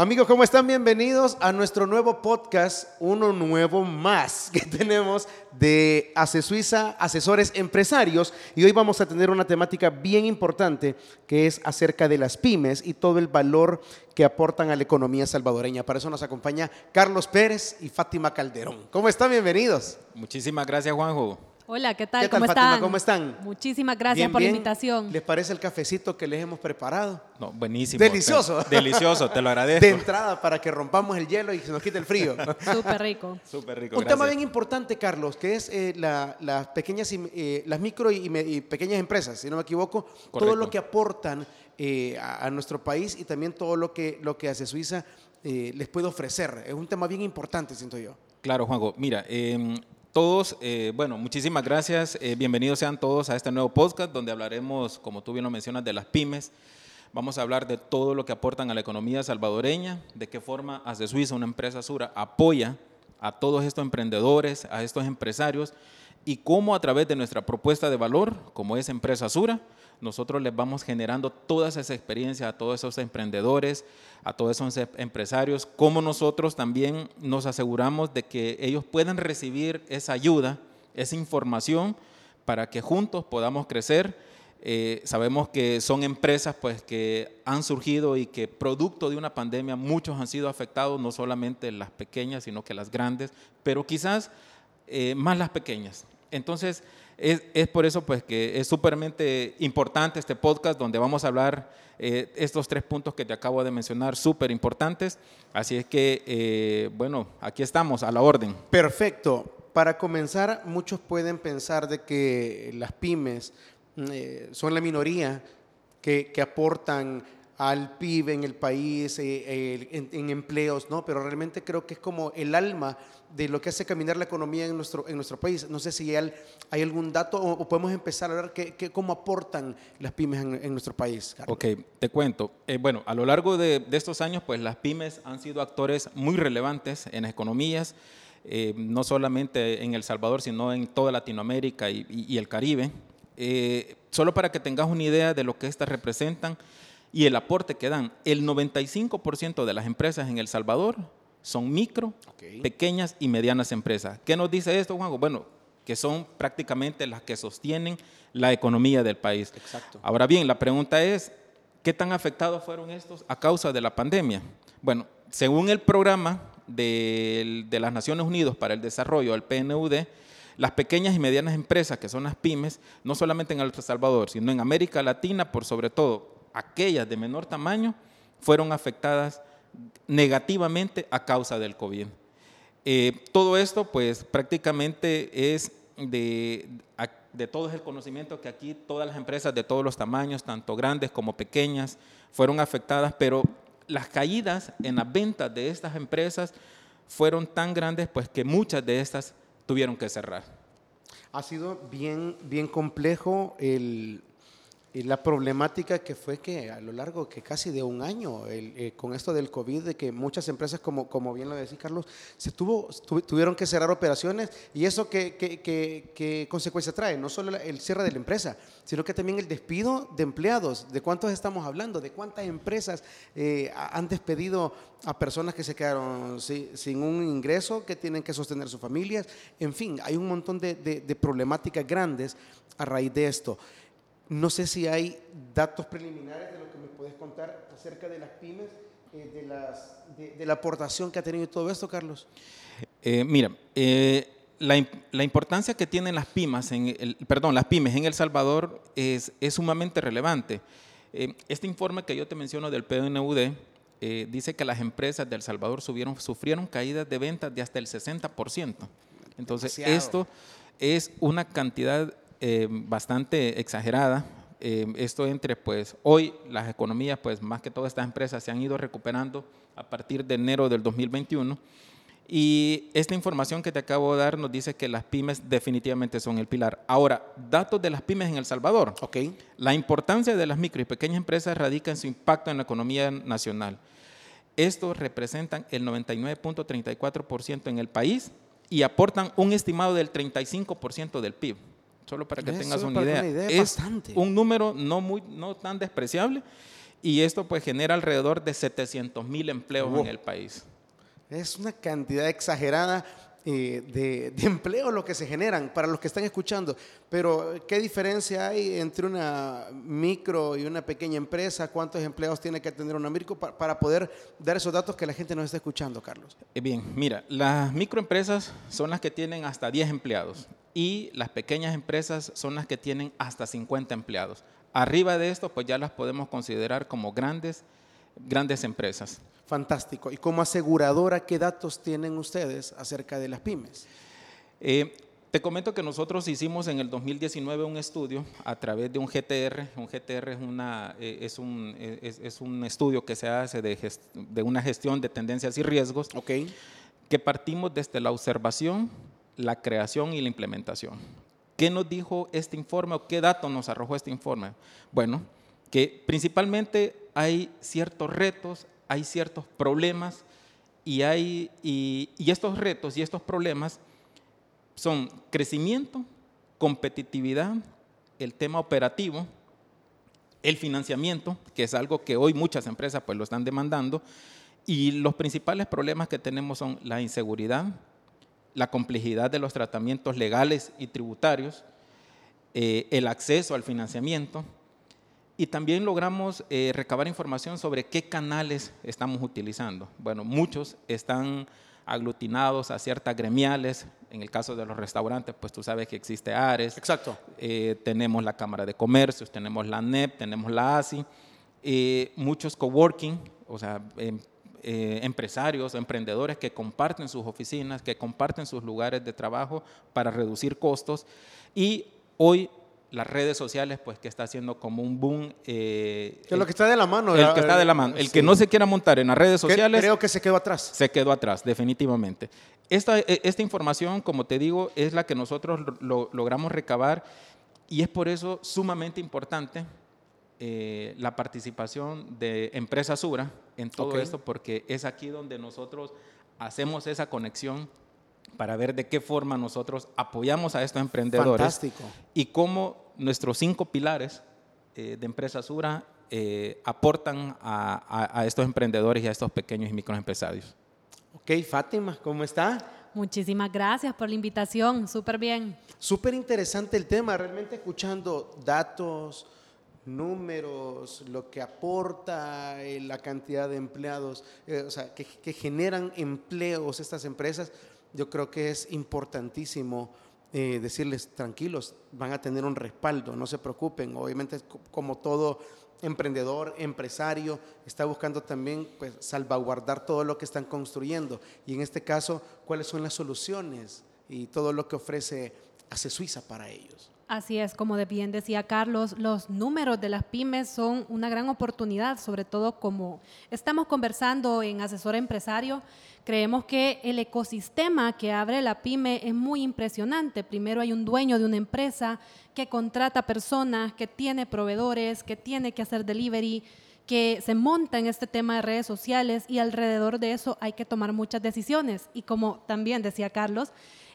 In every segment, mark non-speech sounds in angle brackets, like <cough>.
Amigos, ¿cómo están? Bienvenidos a nuestro nuevo podcast, uno nuevo más <laughs> que tenemos de Ace Suiza, asesores empresarios. Y hoy vamos a tener una temática bien importante que es acerca de las pymes y todo el valor que aportan a la economía salvadoreña. Para eso nos acompaña Carlos Pérez y Fátima Calderón. ¿Cómo están? Bienvenidos. Muchísimas gracias, Juanjo. Hola, ¿qué tal? ¿Qué tal, ¿Cómo Fátima? están? ¿Cómo están? Muchísimas gracias Bien, por bien. la invitación. ¿Les parece el cafecito que les hemos preparado? No, buenísimo. Delicioso. Te- delicioso, te lo <laughs> agradezco. De entrada para que rompamos el hielo y se nos quite el frío. <laughs> Súper rico. Súper rico, Un tema bien importante, Carlos, que es eh, la- las pequeñas, y, eh, las micro y, me- y pequeñas empresas, si no me equivoco, todo lo que aportan eh, a, a nuestro país y también todo lo que, lo que hace Suiza eh, les puede ofrecer. Es un tema bien importante, siento yo. Claro, Juanjo. Mira, eh, todos, eh, bueno, muchísimas gracias. Eh, bienvenidos sean todos a este nuevo podcast donde hablaremos, como tú bien lo mencionas, de las pymes. Vamos a hablar de todo lo que aportan a la economía salvadoreña, de qué forma Hace Suiza, una empresa Sura, apoya a todos estos emprendedores, a estos empresarios y cómo a través de nuestra propuesta de valor, como es Empresa Sura, nosotros les vamos generando toda esa experiencia a todos esos emprendedores, a todos esos em- empresarios, cómo nosotros también nos aseguramos de que ellos puedan recibir esa ayuda, esa información, para que juntos podamos crecer. Eh, sabemos que son empresas pues, que han surgido y que producto de una pandemia muchos han sido afectados, no solamente las pequeñas, sino que las grandes, pero quizás eh, más las pequeñas. Entonces, es, por eso pues, que es súpermente importante este podcast donde vamos a hablar eh, estos tres puntos que te acabo de mencionar, súper importantes. Así es que, eh, bueno, aquí estamos, a la orden. Perfecto. Para comenzar, muchos pueden pensar de que las pymes eh, son la minoría que, que aportan al PIB en el país, eh, eh, en, en empleos, ¿no? Pero realmente creo que es como el alma de lo que hace caminar la economía en nuestro, en nuestro país. No sé si hay, hay algún dato o, o podemos empezar a ver qué, qué- cómo aportan las pymes en, en nuestro país. Carlos. Ok, te cuento. Eh, bueno, a lo largo de, de estos años, pues las pymes han sido actores muy relevantes en las economías, eh, no solamente en El Salvador, sino en toda Latinoamérica y, y- y el Caribe. Eh, solo para que tengas una idea de lo que estas representan y el aporte que dan, el 95% de las empresas en El Salvador son micro, pequeñas y medianas empresas. ¿Qué nos dice esto, Juanjo? Bueno, que son prácticamente las que sostienen la economía del país. Exacto. Ahora bien, la pregunta es, ¿qué tan afectados fueron estos a causa de la pandemia? Bueno, según el programa del- de las Naciones Unidas para el Desarrollo, el PNUD, las pequeñas y medianas empresas, que son las pymes, no solamente en El Salvador, sino en América Latina, por sobre todo aquellas de menor tamaño, fueron afectadas negativamente a causa del COVID. Eh, todo esto, pues prácticamente es de, de todo el conocimiento que aquí todas las empresas de todos los tamaños, tanto grandes como pequeñas, fueron afectadas, pero las caídas en las ventas de estas empresas fueron tan grandes, pues que muchas de estas tuvieron que cerrar. Ha sido bien, bien complejo el, y la problemática que fue que a lo largo que casi de un año eh, con esto del COVID, de que muchas empresas, como, como bien lo decía Carlos, se tuvo, tu- tuvieron que cerrar operaciones y eso qué, qué, qué- qué consecuencia trae, no solo el cierre de la empresa, sino que también el despido de empleados. ¿De cuántos estamos hablando? ¿De cuántas empresas eh, ha- han despedido a personas que se quedaron si- sin un ingreso, que tienen que sostener sus familias? En fin, hay un montón de- de problemáticas grandes a raíz de esto. No sé si hay datos preliminares de lo que me puedes contar acerca de las pymes, eh, de, las, de, de la aportación que ha tenido todo esto, Carlos. Eh, mira, eh, la, im- la importancia que tienen las pymes, en el, perdón, las pymes en El Salvador es, es sumamente relevante. Este informe que yo te menciono del PNUD dice que las empresas de El Salvador subieron, sufrieron caídas de ventas de hasta el 60%. Entonces, Demasiado. esto es una cantidad eh, bastante exagerada. Eh, esto entre, pues, hoy las economías, pues, más que todas estas empresas se han ido recuperando a partir de enero del 2021. Y esta información que te acabo de dar nos dice que las pymes definitivamente son el pilar. Ahora, datos de las pymes en El Salvador. Ok. La importancia de las micro y pequeñas empresas radica en su impacto en la economía nacional. Estos representan el 99.34% en el país y aportan un estimado del 35% del PIB. Solo para que Eso, tengas una idea. una idea, es bastante. un número no, muy, no tan despreciable Y esto pues genera alrededor de 700 mil empleos Wow. en el país. Es una cantidad exagerada eh, de, de empleo lo que se generan para los que están escuchando. Pero, ¿qué diferencia hay entre una micro y una pequeña empresa? ¿Cuántos empleados tiene que tener una micro pa- para poder dar esos datos que la gente nos está escuchando, Carlos? Eh, Bien, mira, las microempresas son las que tienen hasta 10 empleados y las pequeñas empresas son las que tienen hasta 50 empleados. Arriba de esto, pues ya las podemos considerar como grandes, grandes empresas. Fantástico. ¿Y como aseguradora, qué datos tienen ustedes acerca de las pymes? Eh, te comento que nosotros hicimos en el 2019 un estudio a través de un GTR. Un GTR es, una, eh, es, un, eh, es- es un estudio que se hace de, gest- de una gestión de tendencias y riesgos Ok. que partimos desde la observación, la creación y la implementación. ¿Qué nos dijo este informe o qué datos nos arrojó este informe? Bueno, que principalmente hay ciertos retos, hay ciertos problemas y, hay, y, estos retos y estos problemas son crecimiento, competitividad, el tema operativo, el financiamiento, que es algo que hoy muchas empresas pues lo están demandando, y los principales problemas que tenemos son la inseguridad, la complejidad de los tratamientos legales y tributarios, eh, el acceso al financiamiento, y también logramos eh, recabar información sobre qué canales estamos utilizando. Bueno, muchos están aglutinados a ciertas gremiales. En el caso de los restaurantes, pues tú sabes que existe ARES, Exacto. eh, tenemos la Cámara de Comercios, tenemos la NEP, tenemos la ASI, eh, muchos coworking, o sea, em- eh, empresarios, emprendedores que comparten sus oficinas, que comparten sus lugares de trabajo para reducir costos. Y hoy las redes sociales, pues que está haciendo como un boom. eh, Que es lo que está de la mano. el que está de la eh, mano. El sí. que no se quiera montar en las redes sociales Creo que se quedó atrás. se quedó atrás, definitivamente. Esta, e- esta información, como te digo, es la que nosotros lo- lo- logramos recabar y es por eso sumamente importante eh, la participación de Empresa Sura en todo esto, porque es aquí donde nosotros hacemos esa conexión para ver de qué forma nosotros apoyamos a estos emprendedores Fantástico. y cómo nuestros cinco pilares eh, de Empresa Sura eh, aportan a, a- a estos emprendedores y a estos pequeños y microempresarios. Ok, Fátima, ¿cómo está? Muchísimas gracias por la invitación, súper bien. Súper interesante el tema, realmente escuchando datos, números, lo que aporta eh, la cantidad de empleados, eh, o sea, que, que generan empleos estas empresas, yo creo que es importantísimo eh, decirles tranquilos, van a tener un respaldo, no se preocupen, obviamente co- como todo emprendedor, empresario, está buscando también pues, salvaguardar todo lo que están construyendo y en este caso, cuáles son las soluciones y todo lo que ofrece Hace Suiza para ellos. Así es, como bien decía Carlos, los números de las pymes son una gran oportunidad, sobre todo como estamos conversando en Asesor Empresario, creemos que el ecosistema que abre la pyme es muy impresionante. Primero hay un dueño de una empresa que contrata personas, que tiene proveedores, que tiene que hacer delivery, que se monta en este tema de redes sociales y alrededor de eso hay que tomar muchas decisiones. Y como también decía Carlos,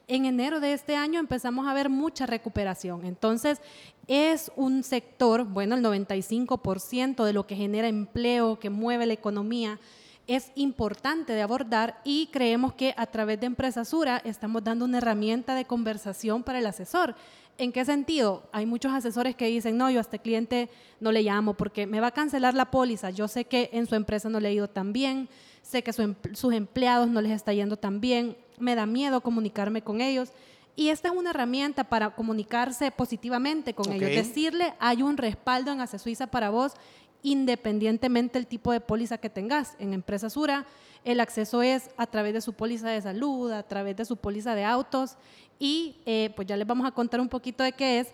en enero de este año empezamos a ver mucha recuperación. Entonces, es un sector, bueno, el 95% de lo que genera empleo, que mueve la economía, es importante de abordar y creemos que a través de Empresa Sura estamos dando una herramienta de conversación para el asesor. ¿En qué sentido? Hay muchos asesores que dicen, no, yo a este cliente no le llamo porque me va a cancelar la póliza. Yo sé que en su empresa no le ha ido tan bien, sé que su em- sus empleados no les está yendo tan bien, me da miedo comunicarme con ellos. Y esta es una herramienta para comunicarse positivamente con ellos. Decirle, hay un respaldo en Ace Suiza para vos, independientemente del tipo de póliza que tengas. En Empresa Sura, el acceso es a través de su póliza de salud, a través de su póliza de autos y eh, pues ya les vamos a contar un poquito de qué es,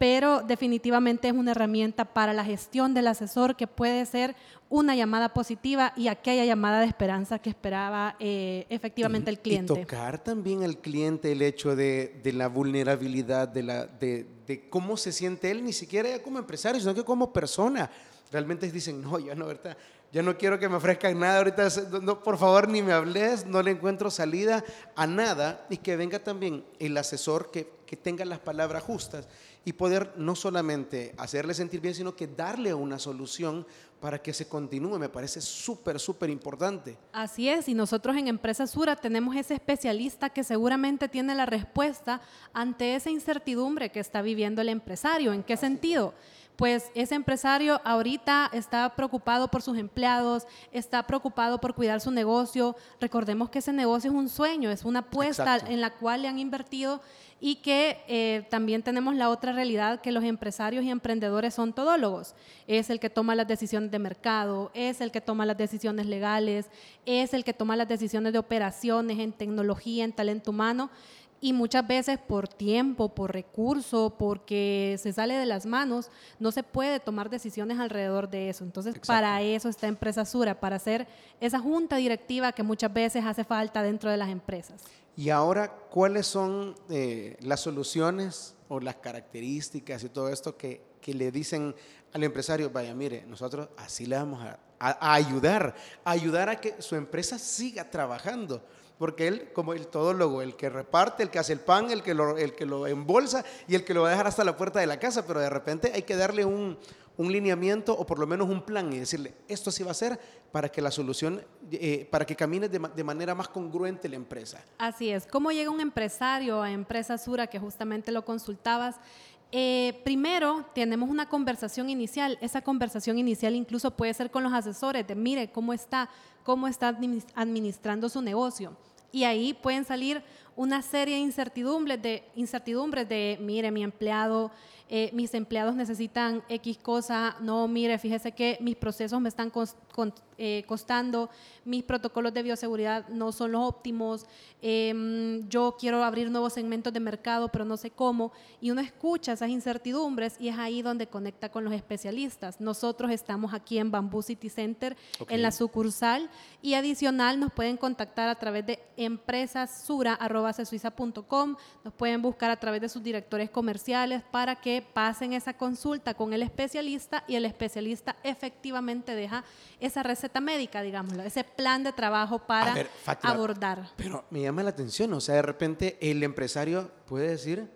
pero definitivamente es una herramienta para la gestión del asesor que puede ser una llamada positiva y aquella llamada de esperanza que esperaba eh, efectivamente el cliente. Y tocar también al cliente el hecho de, de la vulnerabilidad, de, la, de, de cómo se siente él, ni siquiera ya como empresario, sino que como persona. Realmente dicen, no, ya no, ¿verdad? Ya no quiero que me ofrezcan nada ahorita, no, por favor ni me hables, no le encuentro salida a nada y que venga también el asesor que, que tenga las palabras justas y poder no solamente hacerle sentir bien, sino que darle una solución para que se continúe. Me parece súper, súper importante. Así es, y nosotros en Empresa Sura tenemos ese especialista que seguramente tiene la respuesta ante esa incertidumbre que está viviendo el empresario. ¿En qué sentido? Pues ese empresario ahorita está preocupado por sus empleados, está preocupado por cuidar su negocio. Recordemos que ese negocio es un sueño, es una apuesta en la cual le han invertido y que eh, también tenemos la otra realidad que los empresarios y emprendedores son todólogos. Es el que toma las decisiones de mercado, es el que toma las decisiones legales, es el que toma las decisiones de operaciones en tecnología, en talento humano y muchas veces por tiempo, por recurso, porque se sale de las manos, no se puede tomar decisiones alrededor de eso. Entonces, para eso está Empresa Sura, para hacer esa junta directiva que muchas veces hace falta dentro de las empresas. Y ahora, ¿cuáles son eh, las soluciones o las características y todo esto que, que, le dicen al empresario, vaya, mire, nosotros así le vamos a, a ayudar, a ayudar a que su empresa siga trabajando? Porque él, como el todólogo, el que reparte, el que hace el pan, el que, lo, el que lo embolsa y el que lo va a dejar hasta la puerta de la casa, pero de repente hay que darle un, un lineamiento o por lo menos un plan y decirle, esto sí va a ser para que la solución, eh, para que camine de, de, manera más congruente la empresa. Así es. ¿Cómo llega un empresario a Empresa Sura, que justamente lo consultabas? Eh, primero, tenemos una conversación inicial. Esa conversación inicial incluso puede ser con los asesores de, mire, cómo está, cómo está administrando su negocio y ahí pueden salir una serie de incertidumbres de, incertidumbres de mire, mi empleado eh, mis empleados necesitan X cosa, no, mire, fíjese que mis procesos me están eh, costando, mis protocolos de bioseguridad no son los óptimos, em, yo quiero abrir nuevos segmentos de mercado, pero no sé cómo, y uno escucha esas incertidumbres y es ahí donde conecta con los especialistas. Nosotros estamos aquí en Bamboo City Center, en la sucursal, y adicional nos pueden contactar a través de empresasura.com, nos pueden buscar a través de sus directores comerciales para que pasen esa consulta con el especialista y el especialista efectivamente deja esa receta médica, digámoslo, ese plan de trabajo para abordar. Pero me llama la atención, o sea, de repente el empresario puede decir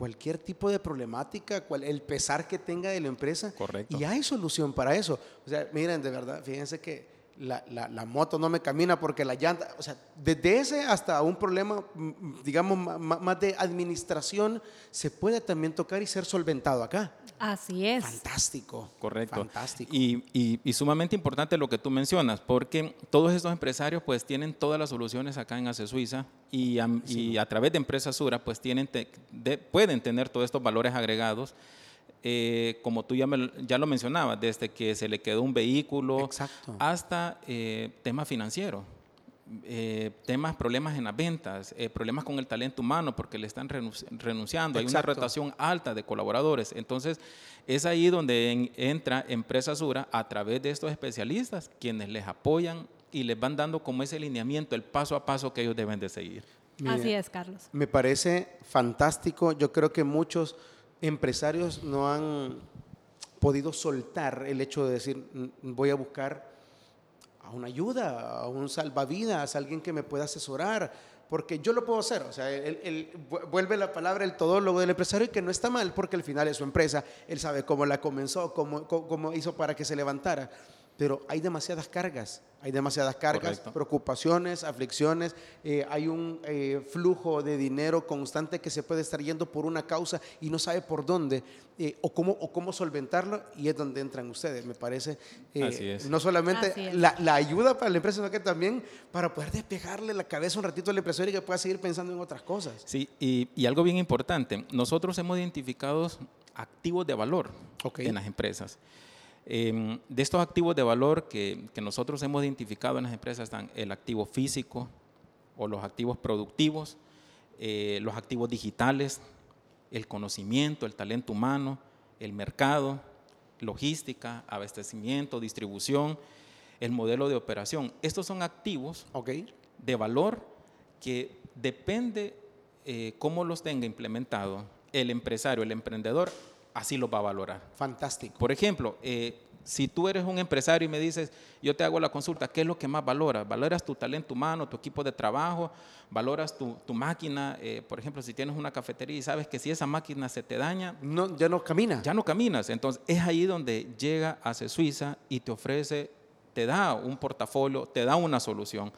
cualquier tipo de problemática, cual, el pesar que tenga de la empresa. Correcto. Y hay solución para eso. O sea, miren, de verdad, fíjense que la, la, la, moto no me camina porque la llanta, o sea, desde ese hasta un problema, mm, digamos, más de administración, se puede también tocar y ser solventado acá. Así es. Fantástico. Correcto. Fantástico. Y, y, y, sumamente importante lo que tú mencionas, porque todos estos empresarios pues tienen todas las soluciones acá en Ace Suiza y a, sí. y a través de Empresa Sura pues tienen te, de, pueden tener todos estos valores agregados eh, como tú ya, me, ya, lo mencionabas, desde que se le quedó un vehículo Exacto. hasta eh, temas financieros, eh, temas, problemas en las ventas, eh, problemas con el talento humano porque le están renunciando, hay una rotación alta de colaboradores. Entonces, es ahí donde en, entra Empresa Sura a través de estos especialistas, quienes les apoyan y les van dando como ese lineamiento, el paso a paso que ellos deben de seguir. Mira, Así es, Carlos. Me parece fantástico. Yo creo que muchos empresarios no han podido soltar el hecho de decir, voy a buscar a una ayuda, a un salvavidas, a alguien que me pueda asesorar, porque yo lo puedo hacer. O sea, él, vuelve la palabra el todólogo del empresario y que no está mal, porque al final es su empresa, él sabe cómo la comenzó, cómo, cómo hizo para que se levantara, pero hay demasiadas cargas hay demasiadas cargas, Correcto. preocupaciones, aflicciones, eh, hay un eh, flujo de dinero constante que se puede estar yendo por una causa y no sabe por dónde eh, o, cómo, o cómo solventarlo y es donde entran ustedes, me parece. Eh, no solamente la, la, ayuda para la empresa, sino que también para poder despejarle la cabeza un ratito al empresario y que pueda seguir pensando en otras cosas. Sí, y, y algo bien importante, nosotros hemos identificado activos de valor okay. en las empresas. Eh, de estos activos de valor que, que, nosotros hemos identificado en las empresas están el activo físico o los activos productivos, eh, los activos digitales, el conocimiento, el talento humano, el mercado, logística, abastecimiento, distribución, el modelo de operación. Estos son activos okay. de valor que depende eh, cómo los tenga implementado el empresario, el emprendedor, así lo va a valorar. Fantástico. Por ejemplo, eh, si tú eres un empresario y me dices, yo te hago la consulta, ¿qué es lo que más valoras? ¿Valoras tu talento humano, tu equipo de trabajo? ¿Valoras tu, tu máquina? Eh, por ejemplo, si tienes una cafetería y sabes que si esa máquina se te daña, No, ya no camina. ya no caminas. Entonces es ahí donde llega Ace Suiza y te ofrece, te da un portafolio, te da una solución.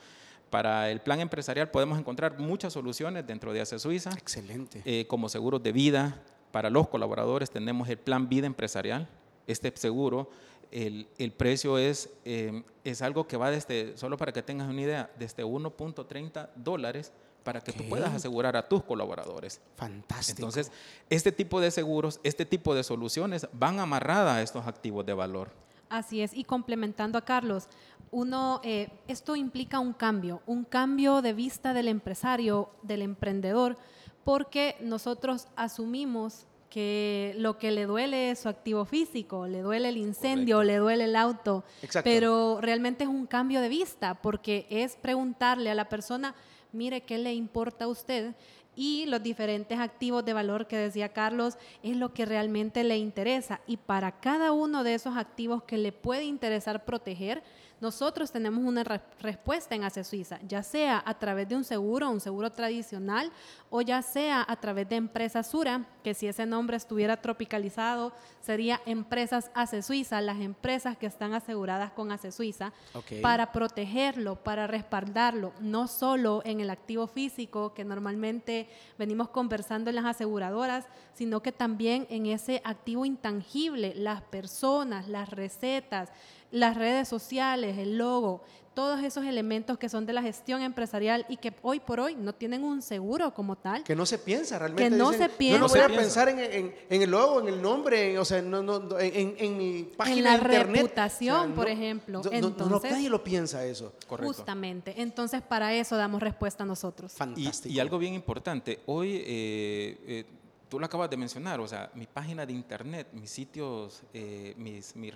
Para el plan empresarial podemos encontrar muchas soluciones dentro de Ace Suiza, Excelente. eh, como seguros de vida. Para los colaboradores tenemos el plan vida empresarial. Este seguro, el, el precio es, eh, es algo que va desde, solo para que tengas una idea, desde 1.30 dólares para que tú puedas asegurar a tus colaboradores. Fantástico. Entonces, este tipo de seguros, este tipo de soluciones van amarradas a estos activos de valor. Así es, y complementando a Carlos, uno, eh, esto implica un cambio, un cambio de vista del empresario, del emprendedor, porque nosotros asumimos que lo que le duele es su activo físico, le duele el incendio, le duele el auto, Exacto. pero realmente es un cambio de vista, porque es preguntarle a la persona, mire, ¿qué le importa a usted? Y los diferentes activos de valor que decía Carlos es lo que realmente le interesa. Y para cada uno de esos activos que le puede interesar proteger, nosotros tenemos una re- respuesta en ACE Suiza, ya sea a través de un seguro, un seguro tradicional, o ya sea a través de Empresa Sura, que si ese nombre estuviera tropicalizado, sería Empresas ACE Suiza, las empresas que están aseguradas con ACE Suiza, para protegerlo, para respaldarlo, no solo en el activo físico que normalmente venimos conversando en las aseguradoras, sino que también en ese activo intangible, las personas, las recetas, las redes sociales, el logo, todos esos elementos que son de la gestión empresarial y que hoy por hoy no tienen un seguro como tal. Que no se piensa realmente. no dicen, se piensa. Yo no No voy a pensar en, en- en el logo, en el nombre, en- o sea, no, no, no, en, en mi página la de internet. reputación, por ejemplo. no- no- no- Entonces- nadie lo piensa eso. Correcto. Justamente. Entonces, para eso damos respuesta nosotros. Y, Fantástico. y algo bien importante, hoy eh, eh, tú lo acabas de mencionar, o sea, mi página de internet, mis sitios, eh, mis, mi-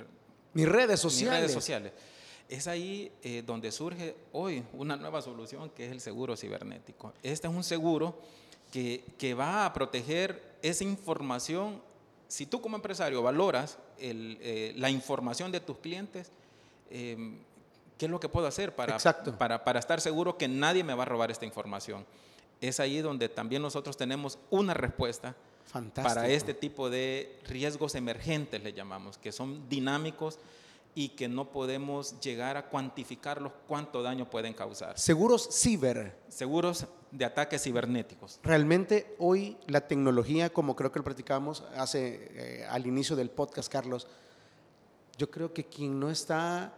Mis redes mis sociales. redes sociales. Es ahí eh, donde surge hoy una nueva solución que es el seguro cibernético. Este es un seguro que, que va a proteger esa información. Si tú como empresario valoras el, eh, la información de tus clientes, eh, ¿qué es lo que puedo hacer para, para, para estar seguro que nadie me va a robar esta información? Es ahí donde también nosotros tenemos una respuesta Fantástico. para este tipo de riesgos emergentes, le llamamos, que son dinámicos y que no podemos llegar a cuantificarlos cuánto daño pueden causar. Seguros ciber. Seguros de ataques cibernéticos. Realmente hoy la tecnología, como creo que lo platicábamos hace eh, al inicio del podcast, Carlos, yo creo que quien no está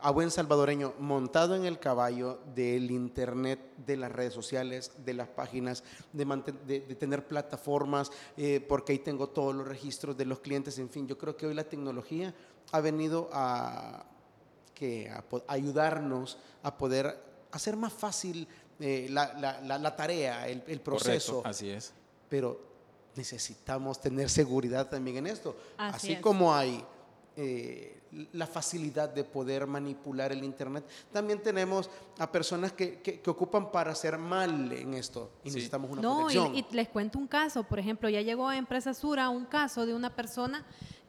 a buen salvadoreño montado en el caballo del internet, de las redes sociales, de las páginas, de, de- de tener plataformas, eh, porque ahí tengo todos los registros de los clientes, en fin, yo creo que hoy la tecnología ha venido a, que a ayudarnos a poder hacer más fácil eh, la, la- la- la tarea, el, el proceso, Correcto, así es. pero necesitamos tener seguridad también en esto. Así Así, es. como hay eh, la facilidad de poder manipular el Internet, también tenemos a personas que, que- que ocupan para hacer mal en esto y Sí. necesitamos una No, y, protección. y les cuento un caso, por ejemplo, ya llegó a Empresa Sura un caso de una persona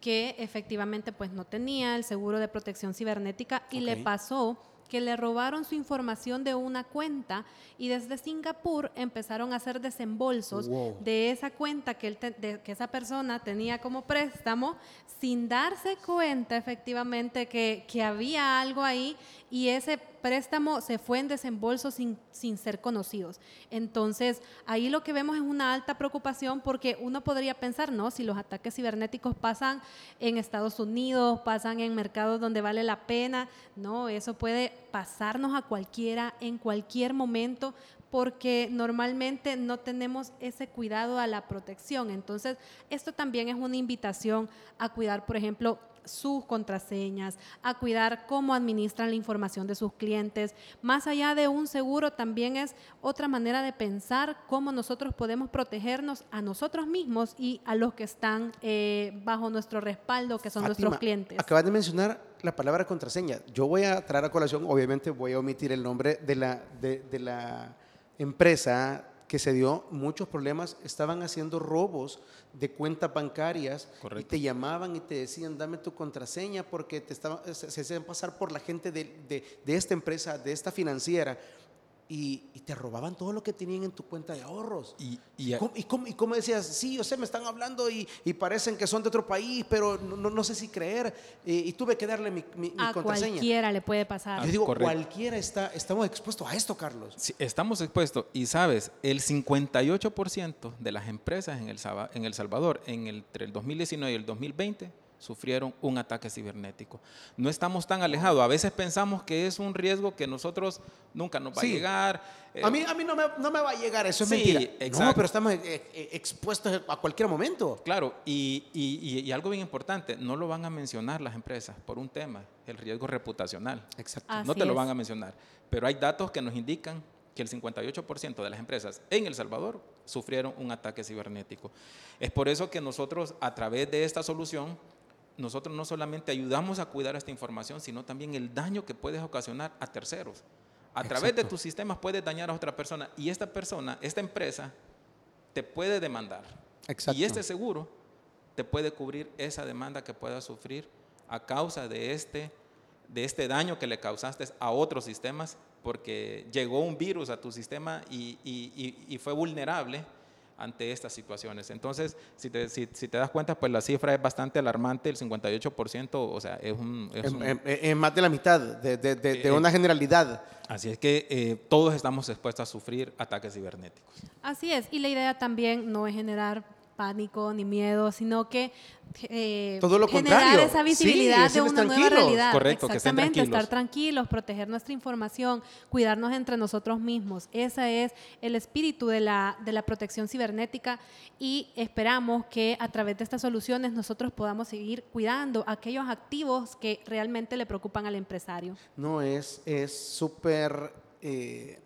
que efectivamente pues no tenía el seguro de protección cibernética y le pasó que le robaron su información de una cuenta y desde Singapur empezaron a hacer desembolsos Wow. de esa cuenta que, él te- de- que esa persona tenía como préstamo sin darse cuenta efectivamente que, que había algo ahí y ese préstamo se fue en desembolso sin, sin ser conocidos. Entonces, ahí lo que vemos es una alta preocupación porque uno podría pensar, no, si los ataques cibernéticos pasan en Estados Unidos, pasan en mercados donde vale la pena, no, eso puede pasarnos a cualquiera en cualquier momento porque normalmente no tenemos ese cuidado a la protección. Entonces, esto también es una invitación a cuidar, por ejemplo, sus contraseñas, a cuidar cómo administran la información de sus clientes. Más allá de un seguro, también es otra manera de pensar cómo nosotros podemos protegernos a nosotros mismos y a los que están eh, bajo nuestro respaldo, que son nuestros clientes. Acabas de mencionar la palabra contraseña. Yo voy a traer a colación, obviamente voy a omitir el nombre de la, de, de la empresa que se dio muchos problemas, estaban haciendo robos de cuentas bancarias y te llamaban y te decían, dame tu contraseña porque te estaban, se, se hacían pasar por la gente de, de- de esta empresa, de esta financiera. Y, y te robaban todo lo que tenían en tu cuenta de ahorros. Y, y- ¿Cómo- ¿Y cómo, y cómo decías? Sí, yo sé, me están hablando y, y parecen que son de otro país, pero no, no- no sé si creer. y tuve que darle mi, mi- mi A contraseña. cualquiera le puede pasar. Yo digo, Correcto. cualquiera está, estamos expuestos a esto, Carlos. Sí, estamos expuestos y sabes, el 58% de las empresas en El, en El Salvador en el- entre el 2019 y el 2020 sufrieron un ataque cibernético. No estamos tan alejados. A veces pensamos que es un riesgo que nosotros nunca nos va Sí. a llegar. Eh, A mí, a mí no, me, no me va a llegar, eso es Sí, mentira. No, exacto. pero estamos eh, eh, expuestos a cualquier momento. Claro, y, y- y- y algo bien importante, no lo van a mencionar las empresas por un tema, el riesgo reputacional. Exacto. Así no te lo van a mencionar, pero hay datos que nos indican que el 58% de las empresas en El Salvador sufrieron un ataque cibernético. Es por eso que nosotros, a través de esta solución, nosotros no solamente ayudamos a cuidar esta información, sino también el daño que puedes ocasionar a terceros. A través de tus sistemas puedes dañar a otra persona y esta persona, esta empresa, te puede demandar. Exacto. Y este seguro te puede cubrir esa demanda que puedas sufrir a causa de este, de este daño que le causaste a otros sistemas, porque llegó un virus a tu sistema y, y- y- y fue vulnerable ante estas situaciones. Entonces, si te, si, si te das cuenta, pues la cifra es bastante alarmante, el 58%, o sea, es un... es Es, un- es- es más de la mitad de, de- de- de Eh, una generalidad. así es que eh, todos estamos expuestos a sufrir ataques cibernéticos. Así es, y la idea también no es generar pánico ni miedo, sino que eh, Todo lo generar contrario. esa Sí, visibilidad de una nueva realidad. Correcto, que estén Exactamente, tranquilos. estar tranquilos, proteger nuestra información, cuidarnos entre nosotros mismos. Ese es el espíritu de la, de la protección cibernética y esperamos que a través de estas soluciones nosotros podamos seguir cuidando aquellos activos que realmente le preocupan al empresario. No, es es súper eh,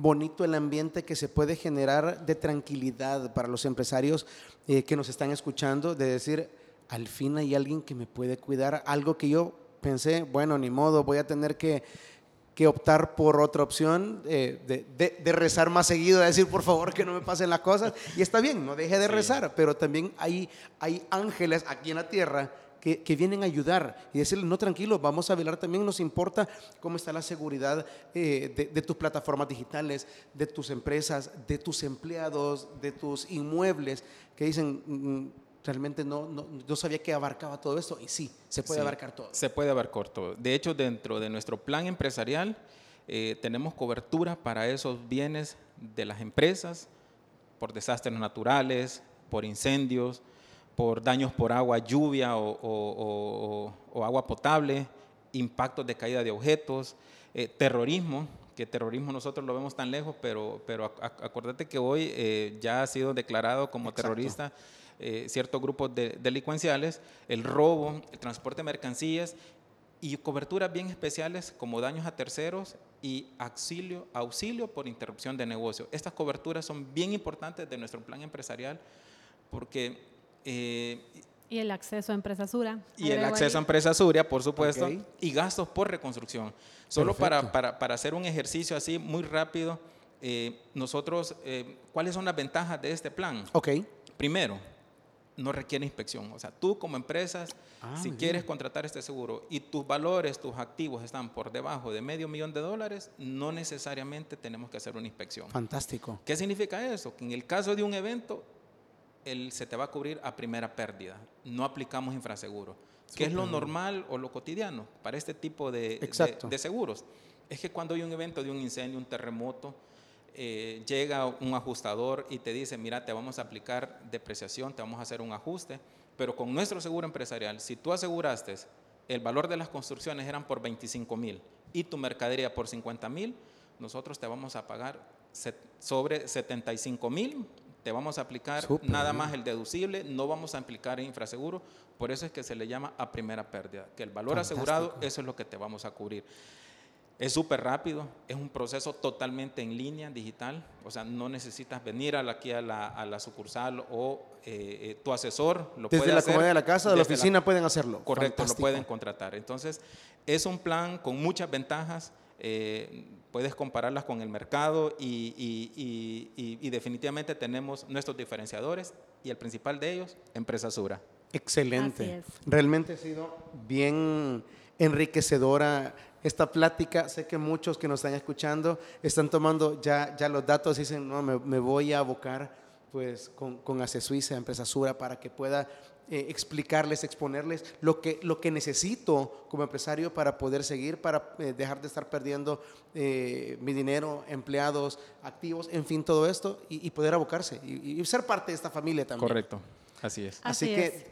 bonito el ambiente que se puede generar de tranquilidad para los empresarios eh, que nos están escuchando, de decir, al fin hay alguien que me puede cuidar, algo que yo pensé, bueno, ni modo, voy a tener que, que optar por otra opción, eh, de, de- de rezar más seguido, de decir, por favor, que no me pasen las cosas. Y está bien, no deje de Sí. rezar, pero también hay, hay ángeles aquí en la tierra que, que vienen a ayudar y decirle, no, tranquilo, vamos a velar también, nos importa cómo está la seguridad eh, de, de tus plataformas digitales, de tus empresas, de tus empleados, de tus inmuebles, que dicen, "Mm, realmente no, no, no sabía que abarcaba todo esto, y sí, se puede Sí, abarcar todo. Se puede abarcar todo. De hecho, dentro de nuestro plan empresarial eh, tenemos cobertura para esos bienes de las empresas por desastres naturales, por incendios, por daños por agua, lluvia o, o- o- o- agua potable, impactos de caída de objetos, eh, terrorismo, que terrorismo nosotros lo vemos tan lejos, pero, pero ac- ac- acuérdate que hoy eh, ya ha sido declarado como Exacto. terrorista eh, ciertos grupos de- delincuenciales, el robo, el transporte de mercancías y coberturas bien especiales como daños a terceros y auxilio, auxilio por interrupción de negocio. Estas coberturas son bien importantes de nuestro plan empresarial porque... eh, Y el acceso a Empresa Sura. y el acceso a ahí. empresa Suria, por supuesto, y gastos por reconstrucción. Solo para, para, para hacer un ejercicio así muy rápido, eh, nosotros, eh, ¿cuáles son las ventajas de este plan? Ok, Primero, no requiere inspección. O sea, tú como empresas, Ah, si quieres contratar este seguro y tus valores, tus activos están por debajo de medio millón de dólares, no necesariamente tenemos que hacer una inspección. fantástico. ¿Qué significa eso? Que en el caso de un evento, el, se te va a cubrir a primera pérdida. No aplicamos infraseguro. ¿Qué es lo normal o lo cotidiano para este tipo de, de- Exacto. de seguros? Es que cuando hay un evento de un incendio, un terremoto, eh, llega un ajustador y te dice, mira, te vamos a aplicar depreciación, te vamos a hacer un ajuste, pero con nuestro seguro empresarial, si tú aseguraste el valor de las construcciones eran por 25 mil y tu mercadería por 50 mil, nosotros te vamos a pagar sobre 75 mil, te vamos a aplicar nada más el deducible, no vamos a aplicar infraseguro, por eso es que se le llama a primera pérdida, que el valor asegurado, eso es lo que te vamos a cubrir. Es súper rápido, es un proceso totalmente en línea, digital, o sea, no necesitas venir la- aquí a la, a la sucursal o eh, eh, tu asesor lo Desde puede la hacer comodidad de la casa, de la desde oficina pueden hacerlo. Correcto, Fantástico. lo pueden contratar. Entonces, es un plan con muchas ventajas. eh, puedes compararlas con el mercado y, y- y- y- y definitivamente tenemos nuestros diferenciadores y el principal de ellos, Empresa Sura. Así Excelente. es. Realmente ha sido bien enriquecedora esta plática. Sé que muchos que nos están escuchando están tomando ya, ya los datos y dicen, no, me, me voy a abocar pues, con, con Ace Suiza, Empresa Sura, para que pueda eh, explicarles, exponerles lo que, lo que necesito como empresario para poder seguir, para eh, dejar de estar perdiendo eh, mi dinero, empleados, activos, en fin, todo esto, y, y poder abocarse y, y ser parte de esta familia también. Correcto, así es. Así, Así que es.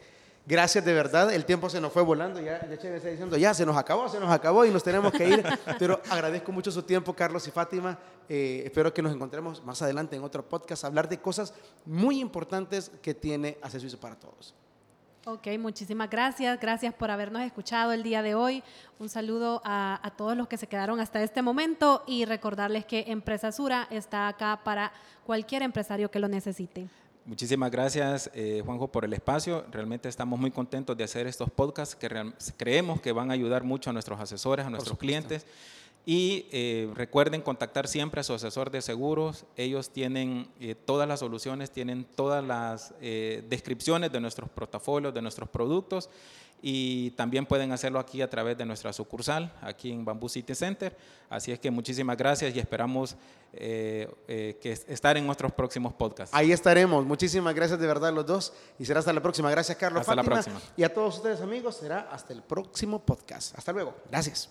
gracias de verdad. El tiempo se nos fue volando. Ya, ya Cheve está diciendo, ya se nos acabó, se nos acabó y nos tenemos que ir. <laughs> Pero agradezco mucho su tiempo, Carlos y Fátima. Eh, espero que nos encontremos más adelante en otro podcast, a hablar de cosas muy importantes que tiene Acceso para todos. Ok, muchísimas gracias. Gracias por habernos escuchado el día de hoy. Un saludo a, a todos los que se quedaron hasta este momento y recordarles que Empresa Sura está acá para cualquier empresario que lo necesite. Muchísimas gracias, eh, Juanjo, por el espacio. Realmente estamos muy contentos de hacer estos podcasts que real- creemos que van a ayudar mucho a nuestros asesores, a nuestros clientes. Y eh, recuerden contactar siempre a su asesor de seguros. Ellos tienen eh, todas las soluciones, tienen todas las eh, descripciones de nuestros portafolios, de nuestros productos. Y también pueden hacerlo aquí a través de nuestra sucursal, aquí en Bamboo City Center. Así es que muchísimas gracias y esperamos que estar en nuestros próximos podcasts. Ahí estaremos. Muchísimas gracias de verdad los dos. Y será hasta la próxima. Gracias, Carlos. Hasta la Fátima. próxima. Y a todos ustedes, amigos, será hasta el próximo podcast. Hasta luego. Gracias.